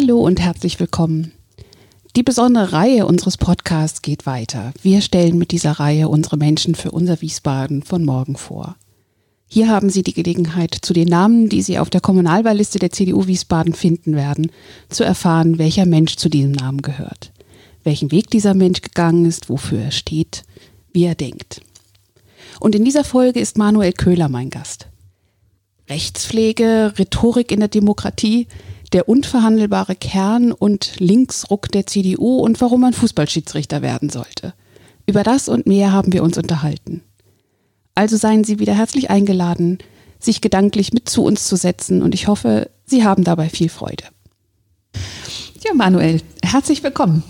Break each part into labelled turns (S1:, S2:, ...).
S1: Hallo und herzlich willkommen. Die besondere Reihe unseres Podcasts geht weiter. Wir stellen mit dieser Reihe unsere Menschen für unser Wiesbaden von morgen vor. Hier haben Sie die Gelegenheit, zu den Namen, die Sie auf der Kommunalwahlliste der CDU Wiesbaden finden werden, zu erfahren, welcher Mensch zu diesem Namen gehört, welchen Weg dieser Mensch gegangen ist, wofür er steht, wie er denkt. Und in dieser Folge ist Manuel Köhler mein Gast. Rechtspflege, Rhetorik in der Demokratie, der unverhandelbare Kern und Linksruck der CDU und warum man Fußballschiedsrichter werden sollte. Über das und mehr haben wir uns unterhalten. Also seien Sie wieder herzlich eingeladen, sich gedanklich mit zu uns zu setzen und ich hoffe, Sie haben dabei viel Freude. Ja, Manuel, herzlich willkommen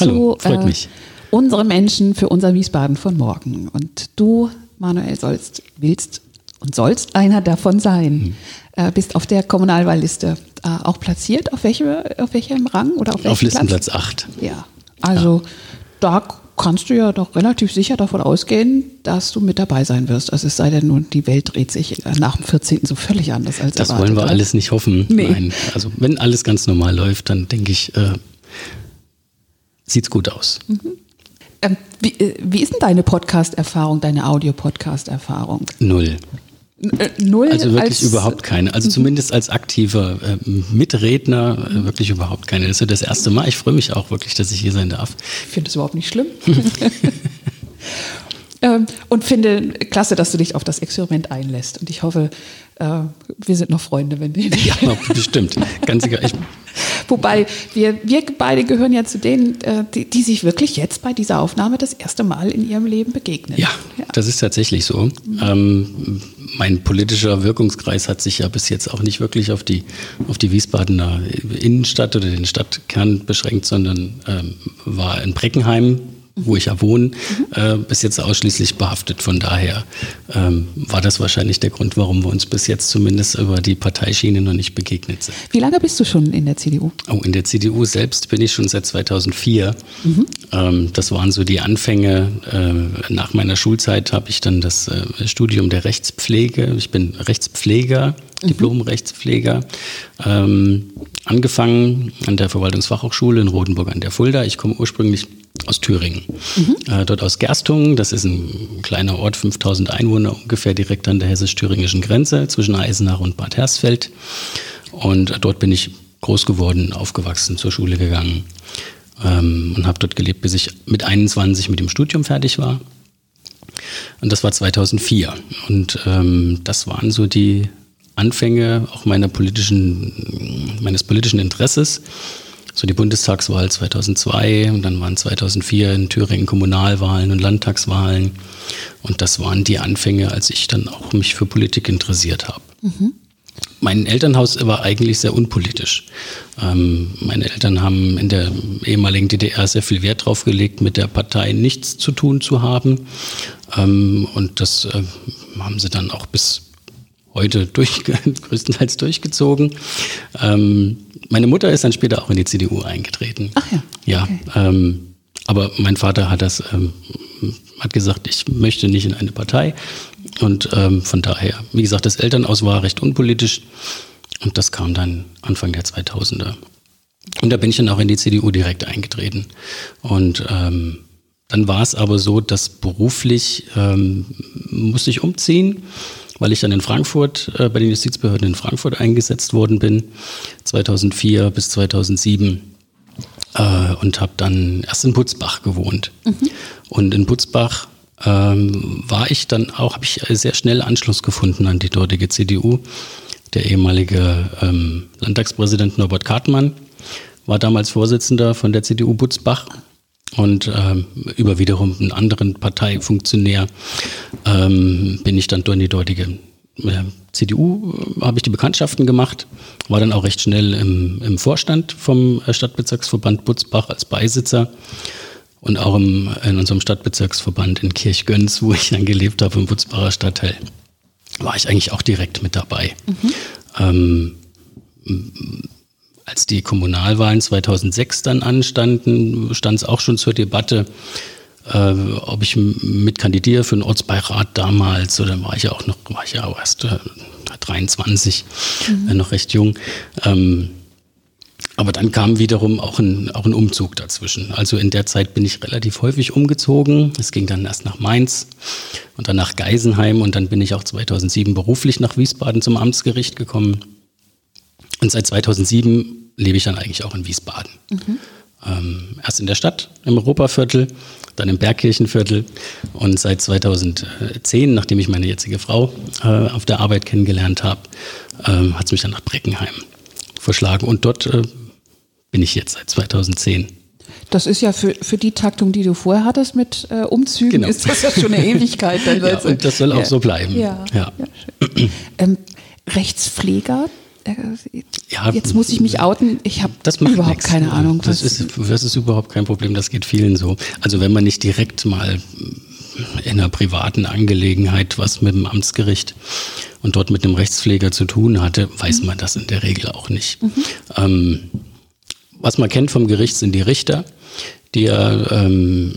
S2: Hallo, zu freut äh,
S1: mich. unsere Menschen für unser Wiesbaden von morgen. Und du, Manuel, sollst, willst und sollst einer davon sein. Mhm. Äh, bist auf der Kommunalwahlliste äh, auch platziert. Auf, welche, auf welchem Rang oder auf,
S2: auf Listenplatz 8.
S1: Ja, also ja. da kannst du ja doch relativ sicher davon ausgehen, dass du mit dabei sein wirst. Also es sei denn nun, die Welt dreht sich nach dem 14. so völlig anders als
S2: Das
S1: erwartet,
S2: wollen wir
S1: oder?
S2: alles nicht hoffen. Nee. Nein. Also wenn alles ganz normal läuft, dann denke ich, äh, sieht es gut aus. Mhm.
S1: Ähm, wie, äh, wie ist denn deine Podcast-Erfahrung, deine Audio-Podcast-Erfahrung?
S2: Null.
S1: Äh, null
S2: also wirklich überhaupt keine. Also mhm. zumindest als aktiver äh, Mitredner äh, wirklich überhaupt keine. Das ist ja das erste Mal. Ich freue mich auch wirklich, dass ich hier sein darf.
S1: Ich finde es überhaupt nicht schlimm. ähm, und finde klasse, dass du dich auf das Experiment einlässt. Und ich hoffe, äh, wir sind noch Freunde, wenn wir.
S2: Ja, bestimmt. Ganz egal. Ich
S1: Wobei wir, wir beide gehören ja zu denen, äh, die, die, sich wirklich jetzt bei dieser Aufnahme das erste Mal in ihrem Leben begegnen.
S2: Ja, ja. das ist tatsächlich so. Mhm. Ähm, mein politischer Wirkungskreis hat sich ja bis jetzt auch nicht wirklich auf die, auf die Wiesbadener Innenstadt oder den Stadtkern beschränkt, sondern ähm, war in Breckenheim wo ich ja wohne, äh, bis jetzt ausschließlich behaftet. Von daher ähm, war das wahrscheinlich der Grund, warum wir uns bis jetzt zumindest über die Parteischiene noch nicht begegnet sind.
S1: Wie lange bist du schon in der CDU?
S2: Oh, in der CDU selbst bin ich schon seit 2004. Mhm. Ähm, das waren so die Anfänge. Äh, nach meiner Schulzeit habe ich dann das äh, Studium der Rechtspflege. Ich bin Rechtspfleger mhm. Diplom-Rechtspfleger. Ähm, angefangen an der Verwaltungsfachhochschule in Rotenburg an der Fulda. Ich komme ursprünglich aus Thüringen. Mhm. Äh, dort aus Gerstungen, das ist ein kleiner Ort, 5000 Einwohner ungefähr direkt an der hessisch-thüringischen Grenze zwischen Eisenach und Bad Hersfeld. Und dort bin ich groß geworden, aufgewachsen, zur Schule gegangen ähm, und habe dort gelebt, bis ich mit 21 mit dem Studium fertig war. Und das war 2004. Und ähm, das waren so die Anfänge auch meiner politischen, meines politischen Interesses so die Bundestagswahl 2002 und dann waren 2004 in Thüringen Kommunalwahlen und Landtagswahlen und das waren die Anfänge, als ich dann auch mich für Politik interessiert habe. Mhm. Mein Elternhaus war eigentlich sehr unpolitisch. Ähm, meine Eltern haben in der ehemaligen DDR sehr viel Wert darauf gelegt, mit der Partei nichts zu tun zu haben. Ähm, und das äh, haben sie dann auch bis heute durch, größtenteils durchgezogen. Ähm, meine Mutter ist dann später auch in die CDU eingetreten.
S1: Ach ja.
S2: Ja. Okay. Ähm, aber mein Vater hat das, ähm, hat gesagt, ich möchte nicht in eine Partei. Und ähm, von daher, wie gesagt, das Elternhaus war recht unpolitisch. Und das kam dann Anfang der 2000er. Und da bin ich dann auch in die CDU direkt eingetreten. Und ähm, dann war es aber so, dass beruflich ähm, musste ich umziehen weil ich dann in Frankfurt, äh, bei den Justizbehörden in Frankfurt eingesetzt worden bin, 2004 bis 2007 äh, und habe dann erst in Butzbach gewohnt. Mhm. Und in Butzbach ähm, war ich dann auch, habe ich sehr schnell Anschluss gefunden an die dortige CDU. Der ehemalige ähm, Landtagspräsident Norbert Kartmann war damals Vorsitzender von der CDU Butzbach und ähm, über wiederum einen anderen Parteifunktionär ähm, bin ich dann in die dortige CDU habe ich die Bekanntschaften gemacht, war dann auch recht schnell im, im Vorstand vom Stadtbezirksverband Butzbach als Beisitzer und auch im, in unserem Stadtbezirksverband in Kirchgöns, wo ich dann gelebt habe, im Butzbacher Stadtteil, war ich eigentlich auch direkt mit dabei. Mhm. Ähm, als die Kommunalwahlen 2006 dann anstanden, stand es auch schon zur Debatte, äh, ob ich mitkandidiere für den Ortsbeirat damals, oder war ich ja auch noch, war ich ja auch erst äh, 23, mhm. äh, noch recht jung. Ähm, aber dann kam wiederum auch ein, auch ein Umzug dazwischen. Also in der Zeit bin ich relativ häufig umgezogen. Es ging dann erst nach Mainz und dann nach Geisenheim und dann bin ich auch 2007 beruflich nach Wiesbaden zum Amtsgericht gekommen. Und seit 2007 lebe ich dann eigentlich auch in Wiesbaden. Mhm. Ähm, erst in der Stadt, im Europaviertel, dann im Bergkirchenviertel und seit 2010, nachdem ich meine jetzige Frau äh, auf der Arbeit kennengelernt habe, äh, hat es mich dann nach Breckenheim verschlagen und dort äh, bin ich jetzt seit 2010.
S1: Das ist ja für, für die Taktung, die du vorher hattest mit äh, Umzügen, genau. ist das ja schon eine Ewigkeit.
S2: ja, und das soll auch so bleiben.
S1: Ja, ja. ja ähm, Rechtspfleger, ja, jetzt muss ich mich outen. Ich habe überhaupt nichts. keine Ahnung.
S2: Das ist, das ist überhaupt kein Problem. Das geht vielen so. Also wenn man nicht direkt mal in einer privaten Angelegenheit was mit dem Amtsgericht und dort mit einem Rechtspfleger zu tun hatte, weiß mhm. man das in der Regel auch nicht. Mhm. Ähm, was man kennt vom Gericht sind die Richter, die ja ähm,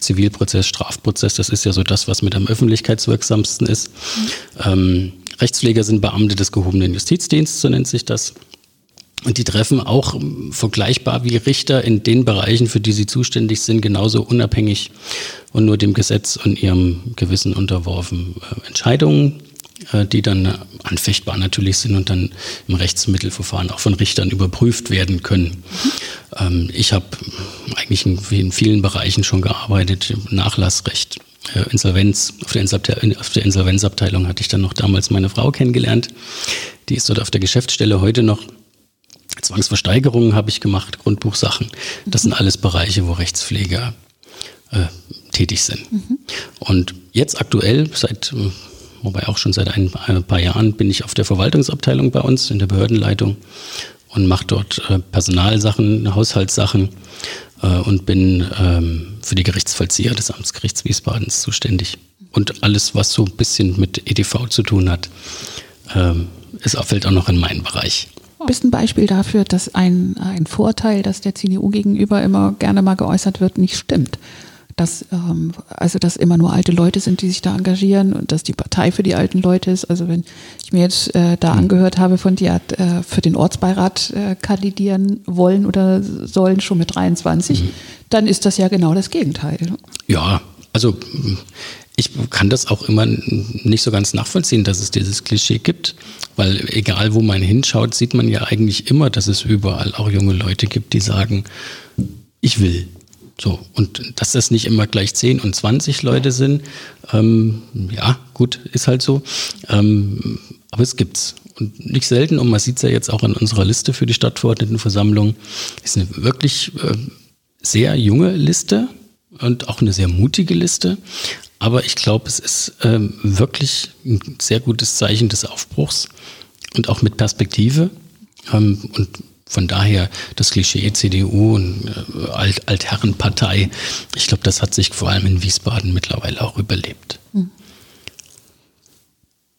S2: Zivilprozess, Strafprozess, das ist ja so das, was mit am öffentlichkeitswirksamsten ist. Mhm. Ähm, Rechtspfleger sind Beamte des gehobenen Justizdienstes, so nennt sich das. Und die treffen auch vergleichbar wie Richter in den Bereichen, für die sie zuständig sind, genauso unabhängig und nur dem Gesetz und ihrem Gewissen unterworfen äh, Entscheidungen, äh, die dann anfechtbar natürlich sind und dann im Rechtsmittelverfahren auch von Richtern überprüft werden können. Mhm. ich habe eigentlich in vielen Bereichen schon gearbeitet, Nachlassrecht, äh, Insolvenz, auf der, auf der Insolvenzabteilung hatte ich dann noch damals meine Frau kennengelernt. Die ist dort auf der Geschäftsstelle heute noch. Zwangsversteigerungen habe ich gemacht, Grundbuchsachen. Das sind alles Bereiche, wo Rechtspfleger äh, tätig sind. Mhm. Und jetzt aktuell, seit, wobei auch schon seit ein, paar Jahren, bin ich auf der Verwaltungsabteilung bei uns in der Behördenleitung und mache dort äh, Personalsachen, Haushaltssachen äh, und bin ähm, für die Gerichtsvollzieher des Amtsgerichts Wiesbadens zuständig. Und alles, was so ein bisschen mit EDV zu tun hat, ähm, ist, fällt auch noch in meinen Bereich.
S1: Bist ein Beispiel dafür, dass ein, ein Vorteil, das der CDU gegenüber immer gerne mal geäußert wird, nicht stimmt dass ähm, also dass immer nur alte Leute sind, die sich da engagieren und dass die Partei für die alten Leute ist. Also wenn ich mir jetzt äh, da mhm. angehört habe von dir äh, für den Ortsbeirat äh, kandidieren wollen oder sollen schon mit 23, mhm. dann ist das ja genau das Gegenteil.
S2: Ja, also ich kann das auch immer nicht so ganz nachvollziehen, dass es dieses Klischee gibt, weil egal wo man hinschaut, sieht man ja eigentlich immer, dass es überall auch junge Leute gibt, die sagen, ich will. So, und dass das nicht immer gleich 10 und 20 Leute sind, ähm, ja, gut, ist halt so. Ähm, aber es gibt's. Und nicht selten, und man sieht es ja jetzt auch in unserer Liste für die Stadtverordnetenversammlung, ist eine wirklich äh, sehr junge Liste und auch eine sehr mutige Liste. Aber ich glaube, es ist ähm, wirklich ein sehr gutes Zeichen des Aufbruchs und auch mit Perspektive. Ähm, und von daher das Klischee CDU und äh, Alt Altherrenpartei, ich glaube, das hat sich vor allem in Wiesbaden mittlerweile auch überlebt. Hm.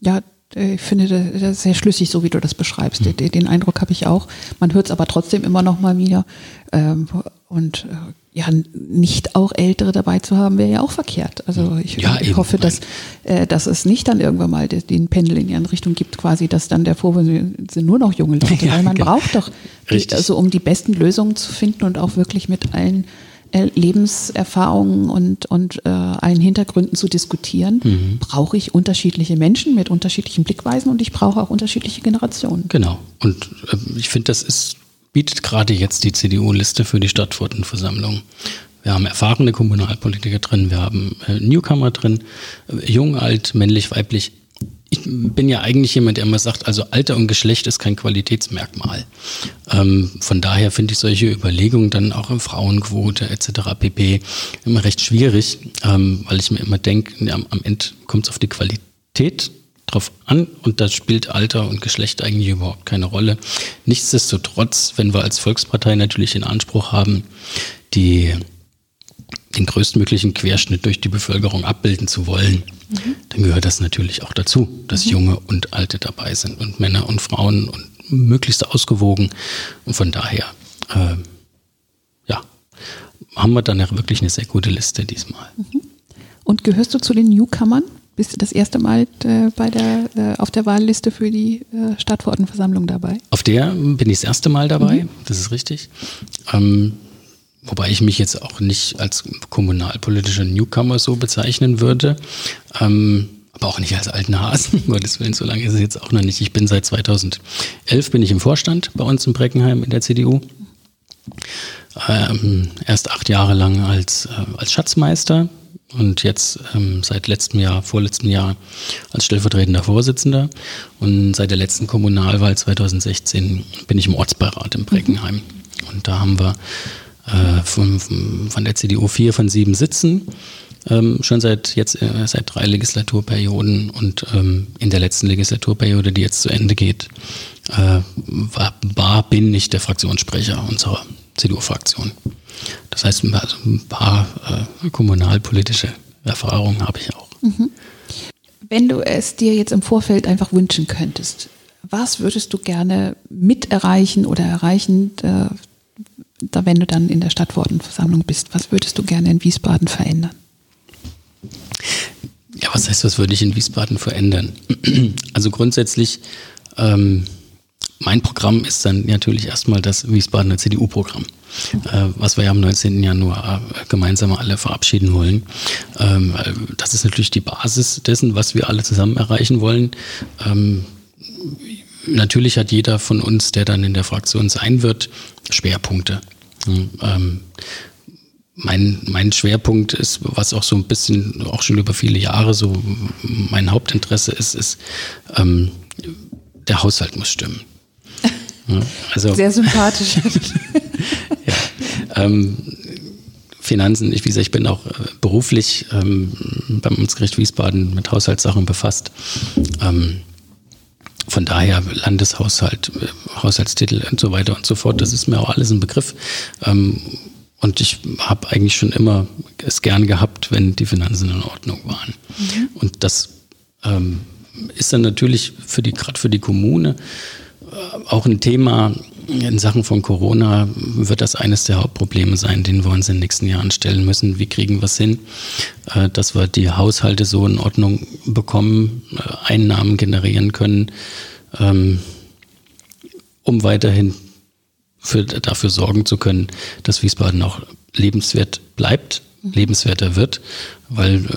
S1: Ja, ich finde das sehr schlüssig, so wie du das beschreibst. Mhm. Den, den, Eindruck habe ich auch. Man hört es aber trotzdem immer noch mal wieder. Ähm, und äh, ja, nicht auch Ältere dabei zu haben, wäre ja auch verkehrt. Also ich, ja, ich hoffe, dass, äh, dass es nicht dann irgendwann mal den, den Pendel in die andere Richtung gibt, quasi, dass dann der Vorwurf sind nur noch junge Leute. Ja, weil man genau. braucht doch, die, also um die besten Lösungen zu finden und auch wirklich mit allen äh, Lebenserfahrungen und, und äh, allen Hintergründen zu diskutieren, mhm. brauche ich unterschiedliche Menschen mit unterschiedlichen Blickweisen und ich brauche auch unterschiedliche Generationen.
S2: Genau. Und äh, ich finde, das ist bietet gerade jetzt die CDU-Liste für die Stadtverordnetenversammlung. Wir haben erfahrene Kommunalpolitiker drin, wir haben äh, Newcomer drin, äh, jung, alt, männlich, weiblich. Ich bin ja eigentlich jemand, der immer sagt, also Alter und Geschlecht ist kein Qualitätsmerkmal. Ähm, von daher finde ich solche Überlegungen dann auch in Frauenquote etc. pp. immer recht schwierig, ähm, weil ich mir immer denke, ja, am Ende kommt es auf die Qualität drauf an und da spielt Alter und Geschlecht eigentlich überhaupt keine Rolle. Nichtsdestotrotz, wenn wir als Volkspartei natürlich den Anspruch haben, die, den größtmöglichen Querschnitt durch die Bevölkerung abbilden zu wollen, mhm. dann gehört das natürlich auch dazu, dass mhm. Junge und Alte dabei sind und Männer und Frauen und möglichst ausgewogen. Und von daher, äh, ja, haben wir dann ja wirklich eine sehr gute Liste diesmal. Mhm.
S1: Und gehörst du zu den Newcomern? Bist du das erste Mal äh, bei der, äh, auf der Wahlliste für die äh, Stadtverordnetenversammlung dabei?
S2: Auf der bin ich das erste Mal dabei, mhm. das ist richtig. Ähm, wobei ich mich jetzt auch nicht als kommunalpolitischer Newcomer so bezeichnen würde. Ähm, aber auch nicht als alten Hasen, um Gottes Willen, so lange ist es jetzt auch noch nicht. Ich bin seit 2011 bin ich im Vorstand bei uns in Breckenheim in der CDU. Ähm, erst acht Jahre lang als, äh, als Schatzmeister und jetzt ähm, seit letztem Jahr, vorletztem Jahr als stellvertretender Vorsitzender. Und seit der letzten Kommunalwahl 2016 bin ich im Ortsbeirat in Breckenheim. Und da haben wir äh, von, von der CDU vier von sieben Sitzen. Ähm, schon seit jetzt äh, seit drei Legislaturperioden und ähm, in der letzten Legislaturperiode, die jetzt zu Ende geht, äh, war, war, bin ich der Fraktionssprecher unserer CDU-Fraktion. Das heißt, also ein paar äh, kommunalpolitische Erfahrungen habe ich auch. Mhm.
S1: Wenn du es dir jetzt im Vorfeld einfach wünschen könntest, was würdest du gerne mit erreichen oder erreichen, äh, da, wenn du dann in der Stadtverordnetenversammlung bist? Was würdest du gerne in Wiesbaden verändern?
S2: Ja, was heißt, was würde ich in Wiesbaden verändern? Also grundsätzlich ähm, mein Programm ist dann natürlich erstmal das Wiesbadener CDU-Programm, äh, was wir ja am 19. Januar äh, gemeinsam alle verabschieden wollen. Ähm, das ist natürlich die Basis dessen, was wir alle zusammen erreichen wollen. Ähm, natürlich hat jeder von uns, der dann in der Fraktion sein wird, Schwerpunkte. Ähm, mein, mein Schwerpunkt ist, was auch so ein bisschen, auch schon über viele Jahre so mein Hauptinteresse ist, ist, ähm, der Haushalt muss stimmen.
S1: Also, Sehr sympathisch.
S2: ja, ähm, Finanzen, ich, wie gesagt, ich bin auch äh, beruflich ähm, beim Amtsgericht Wiesbaden mit Haushaltssachen befasst. Ähm, von daher Landeshaushalt, äh, Haushaltstitel und so weiter und so fort, das ist mir auch alles ein Begriff. Ähm, und ich habe eigentlich schon immer es gern gehabt, wenn die Finanzen in Ordnung waren. Mhm. Und das ähm, ist dann natürlich für die, gerade für die Kommune, auch ein Thema in Sachen von Corona wird das eines der Hauptprobleme sein, denen wir uns in den nächsten Jahren stellen müssen. Wie kriegen wir es hin, äh, dass wir die Haushalte so in Ordnung bekommen, äh, Einnahmen generieren können, ähm, um weiterhin für, dafür sorgen zu können, dass Wiesbaden auch lebenswert bleibt, lebenswerter wird, weil äh,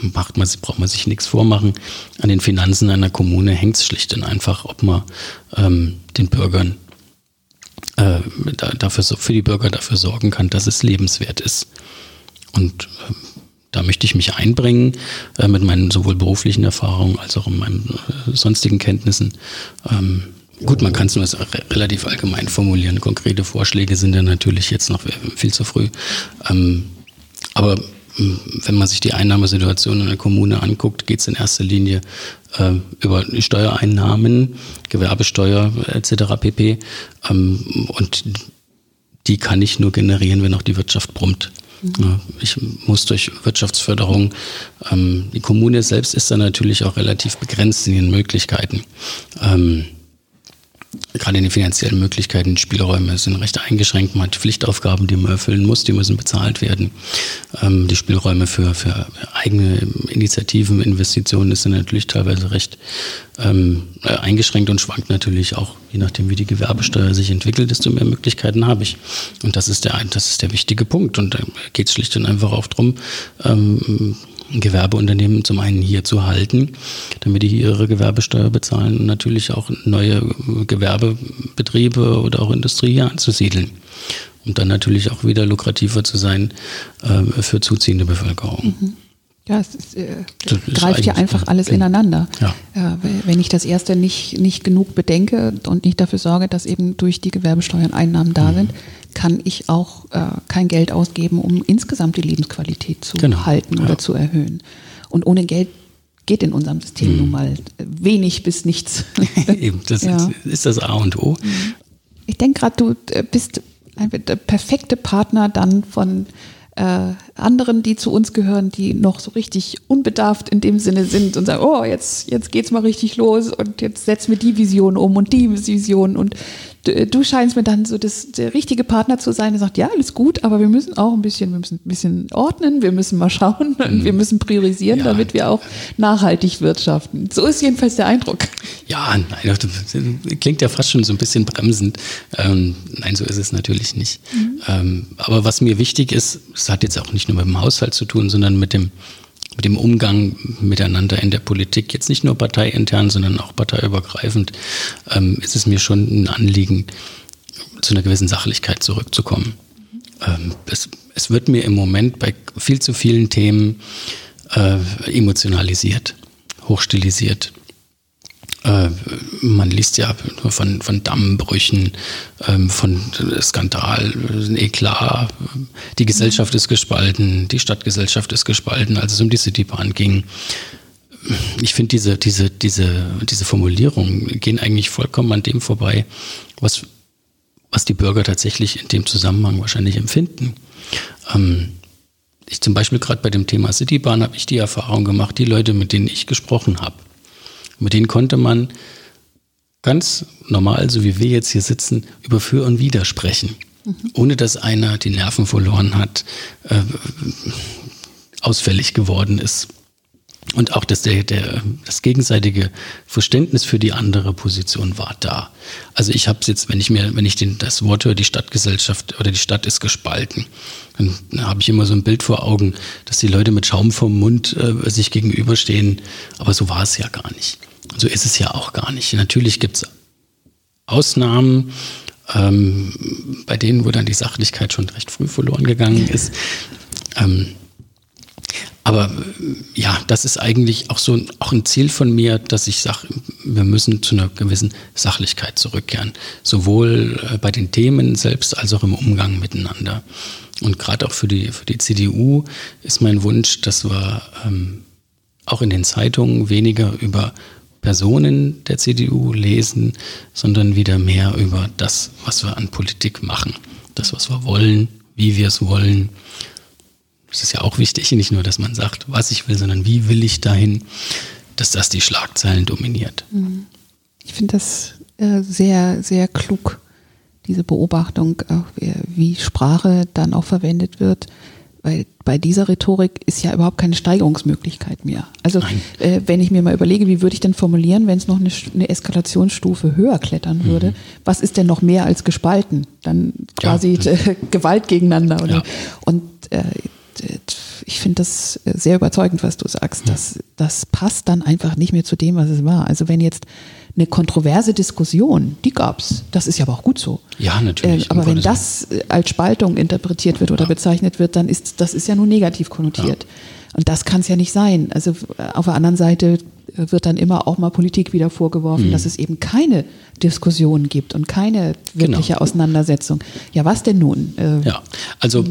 S2: macht man, braucht man sich nichts vormachen. An den Finanzen einer Kommune hängt es schlicht und einfach, ob man ähm, den Bürgern äh, dafür, für die Bürger dafür sorgen kann, dass es lebenswert ist. Und äh, da möchte ich mich einbringen äh, mit meinen sowohl beruflichen Erfahrungen als auch in meinen äh, sonstigen Kenntnissen. Ähm, Gut, man kann es nur relativ allgemein formulieren. Konkrete Vorschläge sind ja natürlich jetzt noch viel zu früh. Ähm, aber wenn man sich die Einnahmesituation in der Kommune anguckt, geht es in erster Linie äh, über Steuereinnahmen, Gewerbesteuer etc. pp. Ähm, und die kann ich nur generieren, wenn auch die Wirtschaft brummt. Mhm. Ich muss durch Wirtschaftsförderung, ähm, die Kommune selbst ist dann natürlich auch relativ begrenzt in ihren Möglichkeiten. Ähm, gerade in den finanziellen Möglichkeiten, Spielräume sind recht eingeschränkt. Man hat Pflichtaufgaben, die man erfüllen muss, die müssen bezahlt werden. Ähm, die Spielräume für, für eigene Initiativen, Investitionen sind natürlich teilweise recht ähm, äh, eingeschränkt und schwankt natürlich auch, je nachdem, wie die Gewerbesteuer sich entwickelt, desto mehr Möglichkeiten habe ich. Und das ist der, das ist der wichtige Punkt. Und da geht es schlicht und einfach auch darum, ähm, Gewerbeunternehmen zum einen hier zu halten, damit die hier ihre Gewerbesteuer bezahlen und natürlich auch neue Gewerbebetriebe oder auch Industrie hier anzusiedeln. Um dann natürlich auch wieder lukrativer zu sein äh, für zuziehende Bevölkerung.
S1: Mhm. Ja, es ist, äh, greift ja einfach alles ineinander. Ja. ja. wenn ich das erste nicht, nicht genug bedenke und nicht dafür sorge, dass eben durch die Gewerbesteuern Einnahmen da mhm. sind, kann ich auch äh, kein Geld ausgeben, um insgesamt die Lebensqualität zu genau. halten oder ja. zu erhöhen. Und ohne Geld geht in unserem System mhm. nun mal wenig bis nichts.
S2: Eben, das ja. ist, ist, das A und O.
S1: Ich denke gerade, du äh, bist der perfekte Partner dann von äh, anderen, die zu uns gehören, die noch so richtig unbedarft in dem Sinne sind und sagen, oh, jetzt, jetzt geht's mal richtig los und jetzt setzen wir die Vision um und die Vision und du, du scheinst mir dann so das, der richtige Partner zu sein, der sagt, ja, alles gut, aber wir müssen auch ein bisschen, wir müssen ein bisschen ordnen, wir müssen mal schauen und mhm. wir müssen priorisieren, ja. damit wir auch nachhaltig wirtschaften. So ist jedenfalls der Eindruck.
S2: Ja, nein, das klingt ja fast schon so ein bisschen bremsend. Ähm, nein, so ist es natürlich nicht. Mhm. Ähm, aber was mir wichtig ist, es hat jetzt auch nicht nur mit dem Haushalt zu tun, sondern mit dem mit dem Umgang miteinander in der Politik, jetzt nicht nur parteiintern, sondern auch parteiübergreifend, ähm, ist es mir schon ein Anliegen, zu einer gewissen Sachlichkeit zurückzukommen. Ähm, es, es, wird mir im Moment bei viel zu vielen Themen äh, emotionalisiert, hochstilisiert. Äh, man liest ja von, von Dammbrüchen, ähm, von Skandal, Eklat. Die Gesellschaft ist gespalten, die Stadtgesellschaft ist gespalten, als es um die Citybahn ging. Ich finde, diese, diese, diese, diese Formulierungen gehen eigentlich vollkommen an dem vorbei, was, was die Bürger tatsächlich in dem Zusammenhang wahrscheinlich empfinden. Ähm, ich zum Beispiel gerade bei dem Thema Citybahn habe ich die Erfahrung gemacht, die Leute, mit denen ich gesprochen habe, mit denen konnte man ganz normal, so wie wir jetzt hier sitzen, über Für und Wider sprechen. Mhm. Ohne dass einer die Nerven verloren hat, äh, ausfällig geworden ist. Und auch das, der, der, das gegenseitige Verständnis für die andere Position war da. Also ich habe es jetzt, wenn ich mir, wenn ich den, das Wort höre, die Stadtgesellschaft oder die Stadt ist gespalten, dann habe ich immer so ein Bild vor Augen, dass die Leute mit Schaum vom Mund äh, sich gegenüberstehen. Aber so war es ja gar nicht. So ist es ja auch gar nicht. Natürlich gibt es Ausnahmen, ähm, bei denen, wo dann die Sachlichkeit schon recht früh verloren gegangen ist. Ähm, aber ja, das ist eigentlich auch so auch ein Ziel von mir, dass ich sage, wir müssen zu einer gewissen Sachlichkeit zurückkehren. Sowohl äh, bei den Themen selbst als auch im Umgang miteinander. Und gerade auch für die, für die CDU ist mein Wunsch, dass wir ähm, auch in den Zeitungen weniger über Personen der CDU lesen, sondern wieder mehr über das, was wir an Politik machen. Das, was wir wollen, wie wir es wollen das ist ja auch wichtig, nicht nur, dass man sagt, was ich will, sondern wie will ich dahin, dass das die Schlagzeilen dominiert. Mhm.
S1: Ich finde das äh, sehr, sehr klug, diese Beobachtung, äh, wie Sprache dann auch verwendet wird. Weil bei dieser Rhetorik ist ja überhaupt keine Steigerungsmöglichkeit mehr. Also äh, wenn ich mir mal überlege, wie würde ich denn formulieren, wenn es noch eine, eine, Eskalationsstufe höher klettern würde, mhm. was ist denn noch mehr als gespalten? Dann quasi ja. Gewalt gegeneinander. Oder? Ja. Und äh, ich finde das sehr überzeugend, was du sagst. Das, das passt dann einfach nicht mehr zu dem, was es war. Also wenn jetzt eine kontroverse Diskussion, die gab es. Das ist ja aber auch gut so.
S2: Ja, natürlich.
S1: Äh, aber wenn das als Spaltung interpretiert wird oder ja. bezeichnet wird, dann ist das ist ja nur negativ konnotiert. Ja. Und das kann es ja nicht sein. Also auf der anderen Seite wird dann immer auch mal Politik wieder vorgeworfen, mhm. dass es eben keine Diskussion gibt und keine wirkliche genau. Auseinandersetzung. Ja, was denn nun?
S2: Äh, ja, also äh,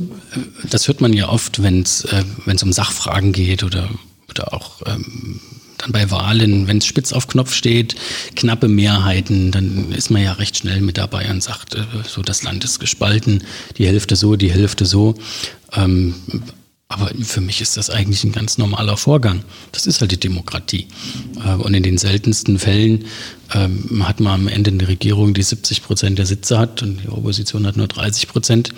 S2: das hört man ja oft, wenn es äh, um Sachfragen geht oder, oder auch ähm, dann bei Wahlen, wenn es spitz auf Knopf steht, knappe Mehrheiten, dann ist man ja recht schnell mit dabei und sagt, äh, so das Land ist gespalten, die Hälfte so, die Hälfte so. Ähm, aber für mich ist das eigentlich ein ganz normaler Vorgang. Das ist halt die Demokratie. Äh, und in den seltensten Fällen ähm, hat man am Ende eine Regierung, die 70 Prozent der Sitze hat und die Opposition hat nur 30 Prozent.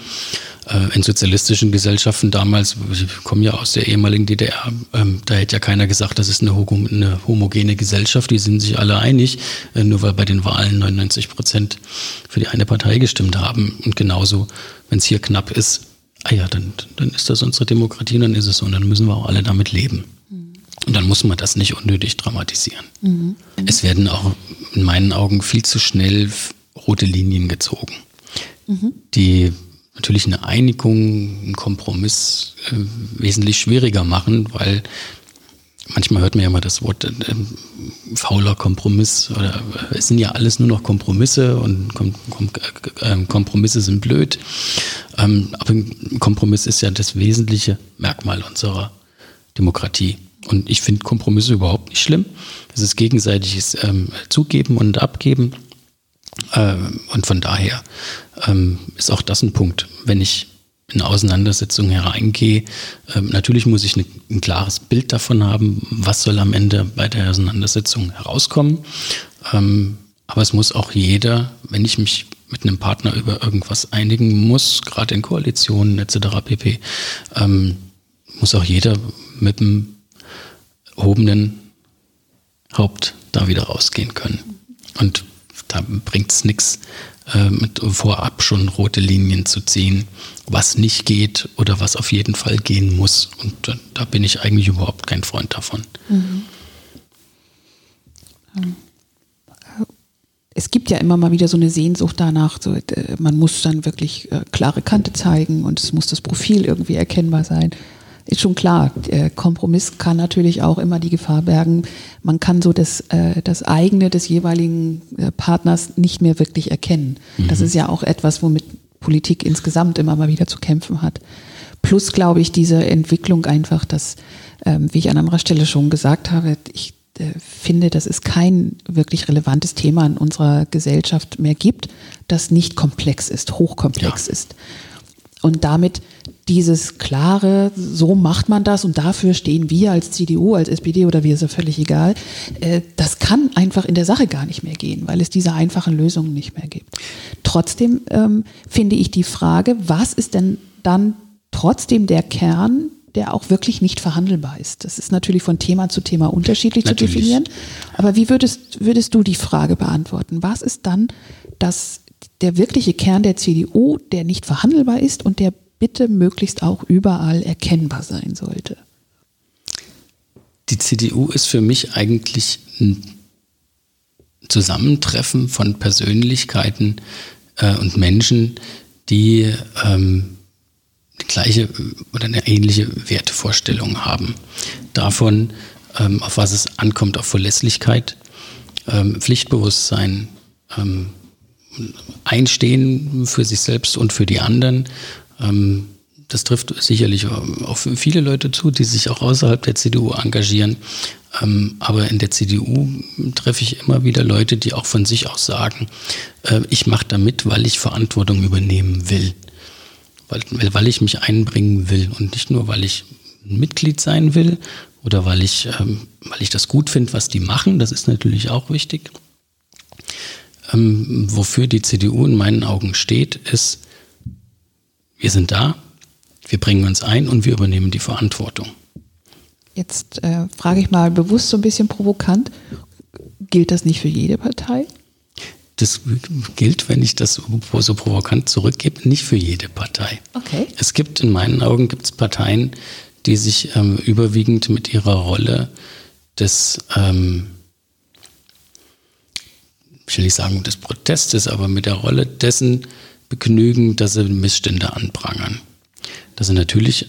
S2: Äh, in sozialistischen Gesellschaften damals, ich komme ja aus der ehemaligen DDR, ähm, da hätte ja keiner gesagt, das ist eine, homogene Gesellschaft, die sind sich alle einig, äh, nur weil bei den Wahlen 99 Prozent für die eine Partei gestimmt haben. Und genauso, wenn es hier knapp ist, ah ja, dann, dann ist das unsere Demokratie und dann ist es so und dann müssen wir auch alle damit leben. Mhm. Und dann muss man das nicht unnötig dramatisieren. Mhm. Es werden auch in meinen Augen viel zu schnell rote Linien gezogen, mhm. die natürlich eine Einigung, einen Kompromiss äh, wesentlich schwieriger machen, weil manchmal hört man ja mal das Wort äh, fauler Kompromiss oder äh, es sind ja alles nur noch Kompromisse und Kom Kom äh, Kompromisse sind blöd. Ähm, aber ein Kompromiss ist ja das wesentliche Merkmal unserer Demokratie. Und ich finde Kompromisse überhaupt nicht schlimm. Es ist gegenseitiges ähm, Zugeben und Abgeben. Ähm, und von daher ähm, ist auch das ein Punkt. Wenn ich in Auseinandersetzungen hereingehe, ähm, natürlich muss ich ein klares Bild davon haben, was soll am Ende bei der Auseinandersetzung herauskommen. Ähm, aber es muss auch jeder, wenn ich mich mit einem Partner über irgendwas einigen muss, gerade in Koalitionen etc. pp., ähm, muss auch jeder mit dem erhobenen Haupt da wieder rausgehen können. Und da bringt es nichts, äh, mit vorab schon rote Linien zu ziehen, was nicht geht oder was auf jeden Fall gehen muss. Und da, da bin ich eigentlich überhaupt kein Freund davon. Mhm.
S1: Es gibt ja immer mal wieder so eine Sehnsucht danach, so, äh, man muss dann wirklich äh, klare Kante zeigen und es muss das Profil irgendwie erkennbar sein ist schon klar, der Kompromiss kann natürlich auch immer die Gefahr bergen, man kann so das, äh, das eigene des jeweiligen äh, Partners nicht mehr wirklich erkennen. Mhm. Das ist ja auch etwas, womit Politik insgesamt immer mal wieder zu kämpfen hat. Plus glaube ich diese Entwicklung einfach, dass, ähm, wie ich an anderer Stelle schon gesagt habe, ich äh, finde, dass es kein wirklich relevantes Thema in unserer Gesellschaft mehr gibt, das nicht komplex ist, hochkomplex ja. ist. Und damit dieses klare, so macht man das und dafür stehen wir als CDU, als SPD oder wir, ist ja völlig egal, äh, das kann einfach in der Sache gar nicht mehr gehen, weil es diese einfachen Lösungen nicht mehr gibt. Trotzdem ähm, finde ich die Frage, was ist denn dann trotzdem der Kern, der auch wirklich nicht verhandelbar ist? Das ist natürlich von Thema zu Thema unterschiedlich natürlich. zu definieren. Aber wie würdest, würdest du die Frage beantworten? Was ist dann das, der wirkliche Kern der CDU, der nicht verhandelbar ist und der bitte möglichst auch überall erkennbar sein sollte?
S2: Die CDU ist für mich eigentlich ein Zusammentreffen von Persönlichkeiten äh, und Menschen, die ähm, die gleiche oder eine ähnliche Wertevorstellung haben. Davon, ähm, auf was es ankommt, auf Verlässlichkeit, ähm, Pflichtbewusstsein, ähm, Einstehen für sich selbst und für die anderen ähm, das trifft sicherlich auf viele Leute zu, die sich auch außerhalb der CDU engagieren. Ähm, aber in der CDU treffe ich immer wieder Leute, die auch von sich aus sagen, äh, ich mache da mit, weil ich Verantwortung übernehmen will. Weil, weil ich mich einbringen will und nicht nur, weil ich Mitglied sein will oder weil ich, ähm, weil ich das gut finde, was die machen. Das ist natürlich auch wichtig. Ähm, wofür die CDU in meinen Augen steht, ist, wir sind da, wir bringen uns ein und wir übernehmen die Verantwortung.
S1: Jetzt äh, frage ich mal bewusst so ein bisschen provokant, gilt das nicht für jede Partei?
S2: Das gilt, wenn ich das so provokant zurückgebe, nicht für jede Partei.
S1: Okay.
S2: Es gibt in meinen Augen gibt's Parteien, die sich ähm, überwiegend mit ihrer Rolle des, ähm, ich will nicht sagen des Protestes, aber mit der Rolle dessen begnügen, dass sie Missstände anprangern. Dass sie natürlich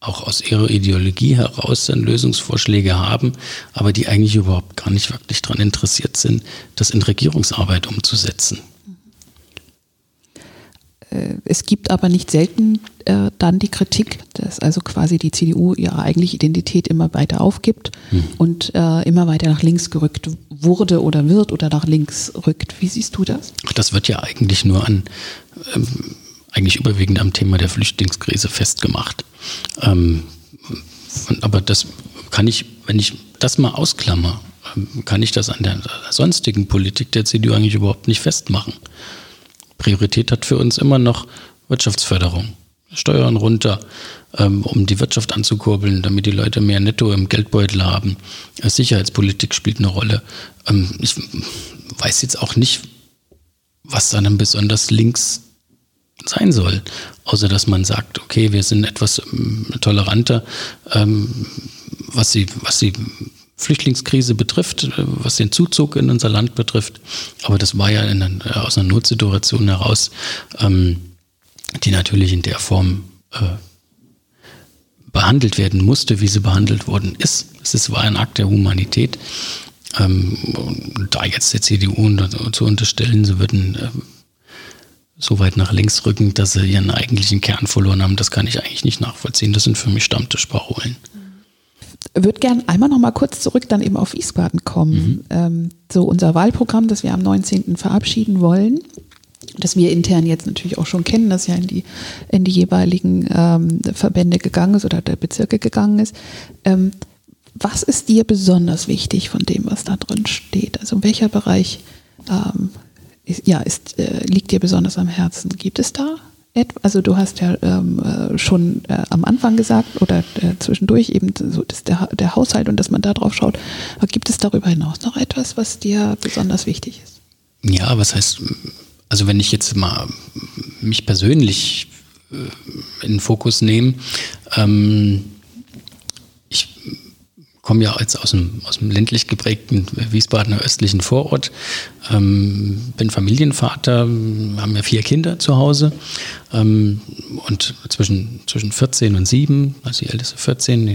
S2: auch aus ihrer Ideologie heraus dann Lösungsvorschläge haben, aber die eigentlich überhaupt gar nicht wirklich daran interessiert sind, das in Regierungsarbeit umzusetzen.
S1: Äh, es gibt aber nicht selten äh, dann die Kritik, dass also quasi die CDU ihre eigentliche Identität immer weiter aufgibt hm. und äh, immer weiter nach links gerückt wurde oder wird oder nach links rückt. Wie siehst du das?
S2: Das wird ja eigentlich nur an, ähm, eigentlich überwiegend am Thema der Flüchtlingskrise festgemacht. Ähm, aber das kann ich, wenn ich das mal ausklammer, ähm, kann ich das an der sonstigen Politik der CDU eigentlich überhaupt nicht festmachen. Priorität hat für uns immer noch Wirtschaftsförderung. Steuern runter, ähm, um die Wirtschaft anzukurbeln, damit die Leute mehr Netto im Geldbeutel haben. Äh, Sicherheitspolitik spielt eine Rolle. Ähm, ich weiß jetzt auch nicht, was dann besonders links sein soll, außer dass man sagt, okay, wir sind etwas ähm, toleranter, was die, was die Flüchtlingskrise betrifft, äh, was den Zuzug in unser Land betrifft. Aber das war ja in, aus einer Notsituation heraus, ähm, die natürlich in der Form äh, behandelt werden musste, wie sie behandelt worden ist. Es ist, war ein Akt der Humanität. Ähm, da jetzt der CDU zu unterstellen, sie würden äh, so weit nach links rücken, dass sie ihren eigentlichen Kern verloren haben, das kann ich eigentlich nicht nachvollziehen. Das sind für mich Stammtischparolen.
S1: Würde gern einmal noch mal kurz zurück dann eben auf Wiesbaden kommen. Mhm. Ähm, so unser Wahlprogramm, das wir am 19. verabschieden wollen, das wir intern jetzt natürlich auch schon kennen, das ja in die, in die jeweiligen ähm, Verbände gegangen ist oder der Bezirke gegangen ist. Ähm, was ist dir besonders wichtig von dem, was da drin steht? Also welcher Bereich ähm, ist, ja, ist, äh, liegt dir besonders am Herzen? Gibt es da also du hast ja ähm, äh, schon äh, am Anfang gesagt oder äh, zwischendurch eben so dass der, der Haushalt und dass man da drauf schaut. Aber gibt es darüber hinaus noch etwas, was dir besonders wichtig ist?
S2: Ja, was heißt, also wenn ich jetzt mal mich persönlich äh, in den Fokus nehme, ähm, komme ja jetzt aus dem, aus dem ländlich geprägten Wiesbadener östlichen Vorort, ähm, bin Familienvater, haben ja vier Kinder zu Hause ähm, und zwischen, zwischen 14 und 7, also die älteste 14,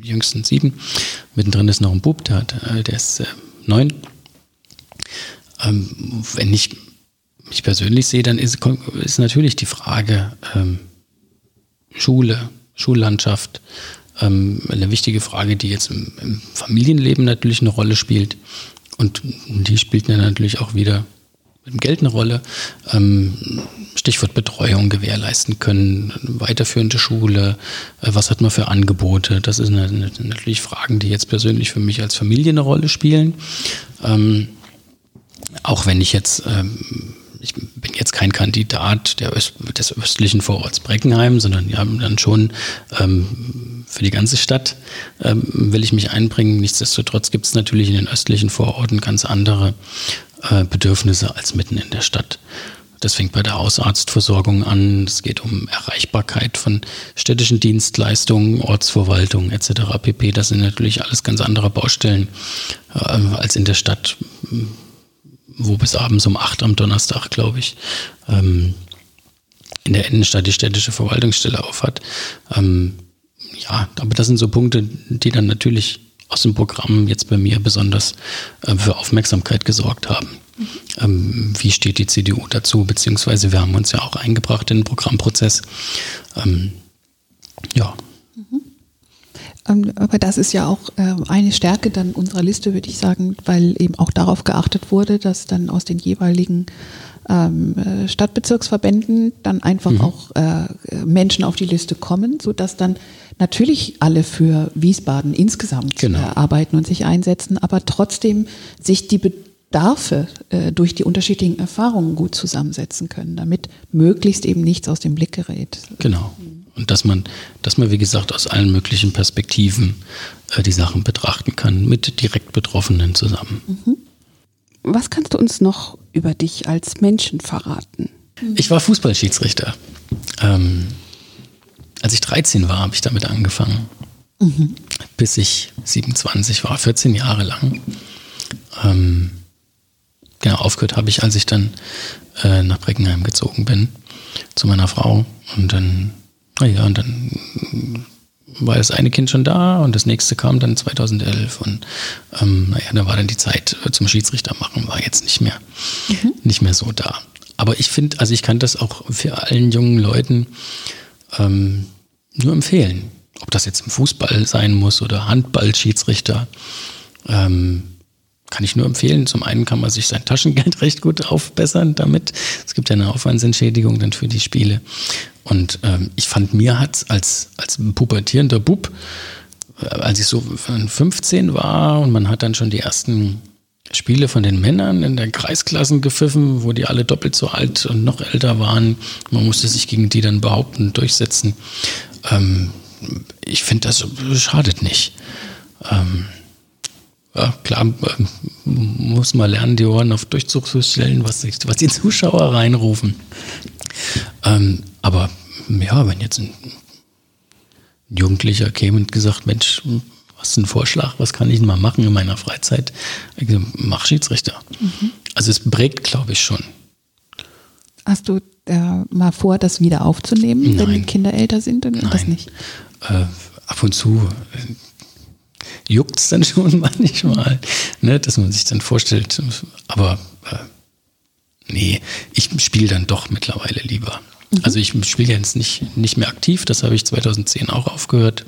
S2: die jüngsten 7, mittendrin ist noch ein Bub, der, hat, äh, der ist äh, 9. Ähm, wenn ich mich persönlich sehe, dann ist, ist natürlich die Frage ähm, Schule, Schullandschaft, eine wichtige Frage, die jetzt im, Familienleben natürlich eine Rolle spielt. Und die spielt dann natürlich auch wieder mit dem Geld eine Rolle. Ähm, Stichwort Betreuung gewährleisten können, weiterführende Schule, äh, was hat man für Angebote? Das sind natürlich Fragen, die jetzt persönlich für mich als Familie eine Rolle spielen. Ähm, auch wenn ich jetzt ähm, ich bin jetzt kein Kandidat Öst, des östlichen Vororts Breckenheim, sondern wir haben dann schon ähm, für die ganze Stadt ähm, will ich mich einbringen. Nichtsdestotrotz gibt es natürlich in den östlichen Vororten ganz andere äh, Bedürfnisse als mitten in der Stadt. Das fängt bei der Hausarztversorgung an. Es geht um Erreichbarkeit von städtischen Dienstleistungen, Ortsverwaltung etc. pp. Das sind natürlich alles ganz andere Baustellen äh, als in der Stadt wo bis abends um acht am Donnerstag, glaube ich, ähm, in der Innenstadt die städtische Verwaltungsstelle aufhat. Ähm, ja, aber das sind so Punkte, die dann natürlich aus dem Programm jetzt bei mir besonders äh, für Aufmerksamkeit gesorgt haben. Mhm. Ähm, wie steht die CDU dazu? Beziehungsweise wir haben uns ja auch eingebracht in den Programmprozess. Ähm, ja.
S1: Mhm. Ähm, aber das ist ja auch äh, eine Stärke dann unserer Liste, würde ich sagen, weil eben auch darauf geachtet wurde, dass dann aus den jeweiligen ähm, äh, Stadtbezirksverbänden dann einfach mhm. auch äh, Menschen auf die Liste kommen, sodass dann natürlich alle für Wiesbaden insgesamt genau. arbeiten und sich einsetzen, aber trotzdem sich die Bedarfe durch die unterschiedlichen Erfahrungen gut zusammensetzen können, damit möglichst eben nichts aus dem Blick gerät.
S2: Genau. Mhm. Und dass man, dass man, wie gesagt, aus allen möglichen Perspektiven äh, die Sachen betrachten kann, mit direkt Betroffenen zusammen. Mhm.
S1: Was kannst du uns noch über dich als Menschen verraten?
S2: Ich war Fußballschiedsrichter. Ähm, als ich 13 war, habe ich damit angefangen. Mhm. Bis ich 27 war, 14 Jahre lang. Ähm, genau, aufgehört habe ich, als ich dann äh, nach Breckenheim gezogen bin, zu meiner Frau. Und dann naja, und dann war das eine Kind schon da und das nächste kam dann 2011 und ähm, naja, da war dann die Zeit zum Schiedsrichter machen, war jetzt nicht mehr, mhm. nicht mehr so da. Aber ich finde, also ich kann das auch für allen jungen Leuten ähm, nur empfehlen. Ob das jetzt im Fußball sein muss oder Handball-Schiedsrichter. Ähm, kann ich nur empfehlen. Zum einen kann man sich sein Taschengeld recht gut aufbessern damit. Es gibt ja eine Aufwandsentschädigung dann für die Spiele. Und ähm, ich fand, mir hat als, als pubertierender Bub, äh, als ich so 15 war und man hat dann schon die ersten Spiele von den Männern in der Kreisklassen gepfiffen, wo die alle doppelt so alt und noch älter waren. Man musste sich gegen die dann behaupten durchsetzen. Ähm, ich finde, das schadet nicht. Ähm, ja, klar, äh, muss man lernen, die Ohren auf Durchzug zu stellen, was, was die Zuschauer reinrufen. Ähm, aber ja, wenn jetzt ein Jugendlicher käme und gesagt, Mensch, was ist ein Vorschlag, was kann ich denn mal machen in meiner Freizeit? Ich sage, mach Schiedsrichter. Mhm. Also es prägt, glaube ich, schon.
S1: Hast du äh, mal vor, das wieder aufzunehmen, Nein. wenn die Kinder älter sind und
S2: Nein.
S1: das nicht?
S2: Äh, ab und zu äh, juckt es dann schon manchmal, ne, dass man sich dann vorstellt, aber äh, nee, ich spiele dann doch mittlerweile lieber. Mhm. Also ich spiele jetzt nicht, nicht mehr aktiv, das habe ich 2010 auch aufgehört.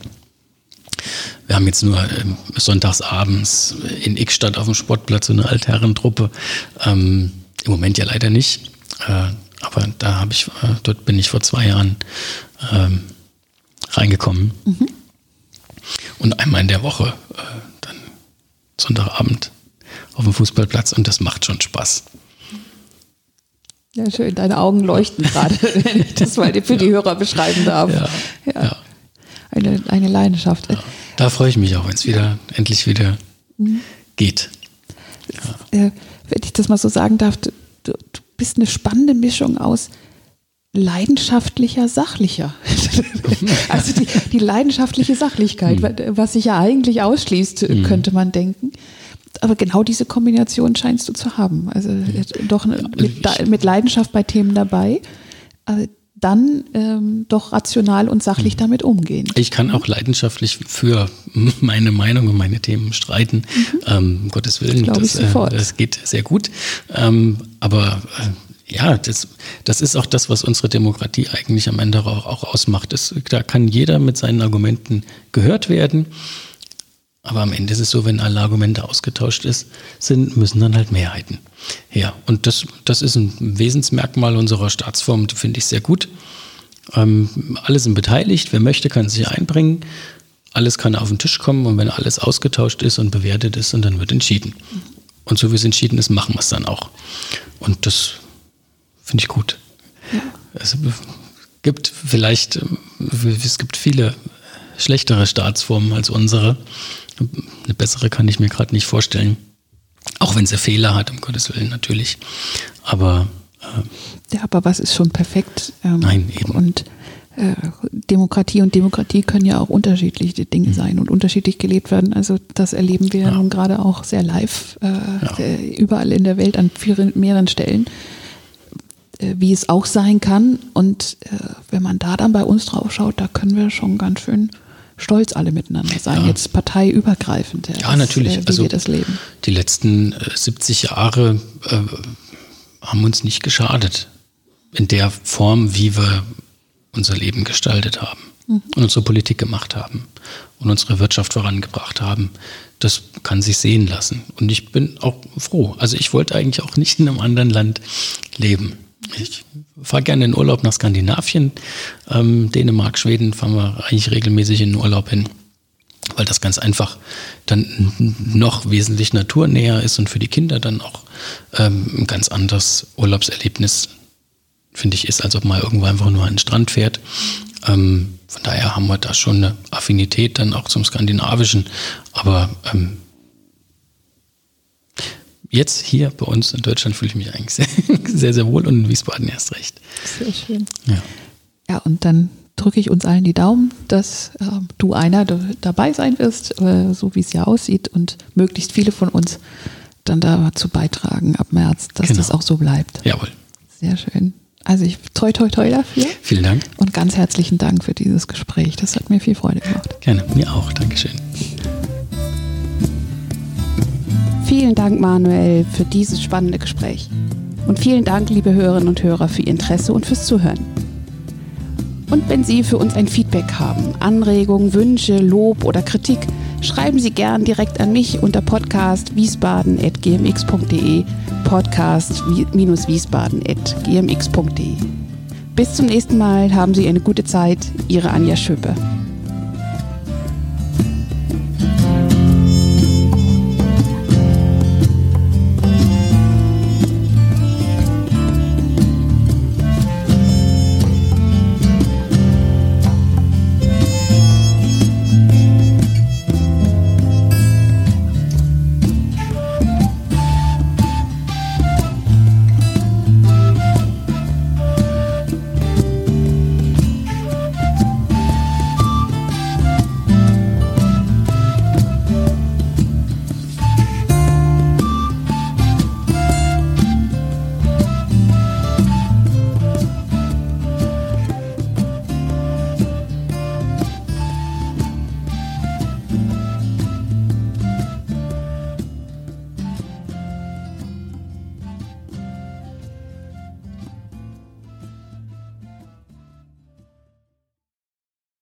S2: wir haben jetzt nur ähm, sonntagsabends in Ickstadt auf dem Sportplatz so eine Altherrentruppe. Ähm, Im Moment ja leider nicht. Äh, aber da habe ich, äh, dort bin ich vor zwei Jahren ähm, reingekommen. Mhm. Und einmal in der Woche, äh, dann Sonntagabend auf dem Fußballplatz und das macht schon Spaß.
S1: Ja, schön. Deine Augen leuchten gerade, wenn ich das mal für die Hörer beschreiben darf. Ja, ja. ja. Eine, eine Leidenschaft.
S2: Da freue ich mich auch, wenn es wieder endlich wieder mhm. geht.
S1: Äh, wenn ich das mal so sagen darf, bist eine spannende Mischung aus leidenschaftlicher, sachlicher. also die, die, leidenschaftliche Sachlichkeit, mhm. was sich ja eigentlich ausschließt, mhm. könnte man denken aber genau diese Kombination scheinst du zu haben. Also doch mit, mit, Leidenschaft bei Themen dabei, aber dann ähm, doch rational und sachlich mhm. damit umgehen.
S2: Ich kann auch leidenschaftlich für meine Meinung und meine Themen streiten. Mhm. Ähm, um Gottes Willen, das, das, äh, das, geht sehr gut. Ähm, aber äh, ja, das, das ist auch das, was unsere Demokratie eigentlich am Ende auch, auch ausmacht. Das, da kann jeder mit seinen Argumenten gehört werden. Aber am Ende ist es so, wenn alle Argumente ausgetauscht ist, sind, müssen dann halt Mehrheiten her. Und das, das ist ein Wesensmerkmal unserer Staatsform, finde ich sehr gut. Ähm, alle sind beteiligt, wer möchte, kann sich einbringen. Alles kann auf den Tisch kommen und wenn alles ausgetauscht ist und bewertet ist, und dann wird entschieden. Und so wie es entschieden ist, machen wir es dann auch. Und das finde ich gut. Ja. Es gibt vielleicht, es gibt viele schlechtere Staatsformen als unsere. Eine bessere kann ich mir gerade nicht vorstellen. Auch wenn sie Fehler hat, um Gottes Willen natürlich. Aber.
S1: Äh, ja, aber was ist schon perfekt?
S2: Ähm, nein, eben.
S1: Und äh, Demokratie und Demokratie können ja auch unterschiedliche Dinge mhm. sein und unterschiedlich gelebt werden. Also das erleben wir ja. nun gerade auch sehr live, äh, ja. Äh, überall in der Welt an vielen, mehreren Stellen, äh, wie es auch sein kann. Und äh, wenn man da dann bei uns drauf schaut, da können wir schon ganz schön stolz alle miteinander sein, ja. jetzt parteiübergreifend.
S2: Ja, ja natürlich. Äh, wie also das leben. Die letzten äh, 70 Jahre äh, haben uns nicht geschadet in der Form, wie wir unser Leben gestaltet haben mhm. und unsere Politik gemacht haben und unsere Wirtschaft vorangebracht haben. Das kann sich sehen lassen. Und ich bin auch froh. Also ich wollte eigentlich auch nicht in einem anderen Land leben. Ich fahre gerne in Urlaub nach Skandinavien. Ähm, Dänemark, Schweden fahren wir eigentlich regelmäßig in den Urlaub hin, weil das ganz einfach dann noch wesentlich naturnäher ist und für die Kinder dann auch ähm, ein ganz anderes Urlaubserlebnis, finde ich, ist, als ob man irgendwo einfach nur an den Strand fährt. Ähm, von daher haben wir da schon eine Affinität dann auch zum Skandinavischen. Aber ähm, jetzt hier bei uns in Deutschland fühle ich mich eigentlich sehr, sehr, sehr wohl und in Wiesbaden erst recht.
S1: Sehr schön. Ja, ja und dann drücke ich uns allen die Daumen, dass äh, du einer dabei sein wirst, äh, so wie es ja aussieht und möglichst viele von uns dann dazu beitragen ab März, dass genau. das auch so bleibt.
S2: Jawohl.
S1: Sehr schön. Also ich toi toi toi dafür.
S2: Vielen Dank.
S1: Und ganz herzlichen Dank für dieses Gespräch. Das hat mir viel Freude gemacht.
S2: Gerne, mir auch. Dankeschön.
S1: Vielen Dank, Manuel, für dieses spannende Gespräch. Und vielen Dank, liebe Hörerinnen und Hörer, für Ihr Interesse und fürs Zuhören. Und wenn Sie für uns ein Feedback haben, Anregungen, Wünsche, Lob oder Kritik, schreiben Sie gern direkt an mich unter podcast wiesbaden.gmx.de podcast-wiesbaden.gmx.de. Bis zum nächsten Mal, haben Sie eine gute Zeit. Ihre Anja Schöpe.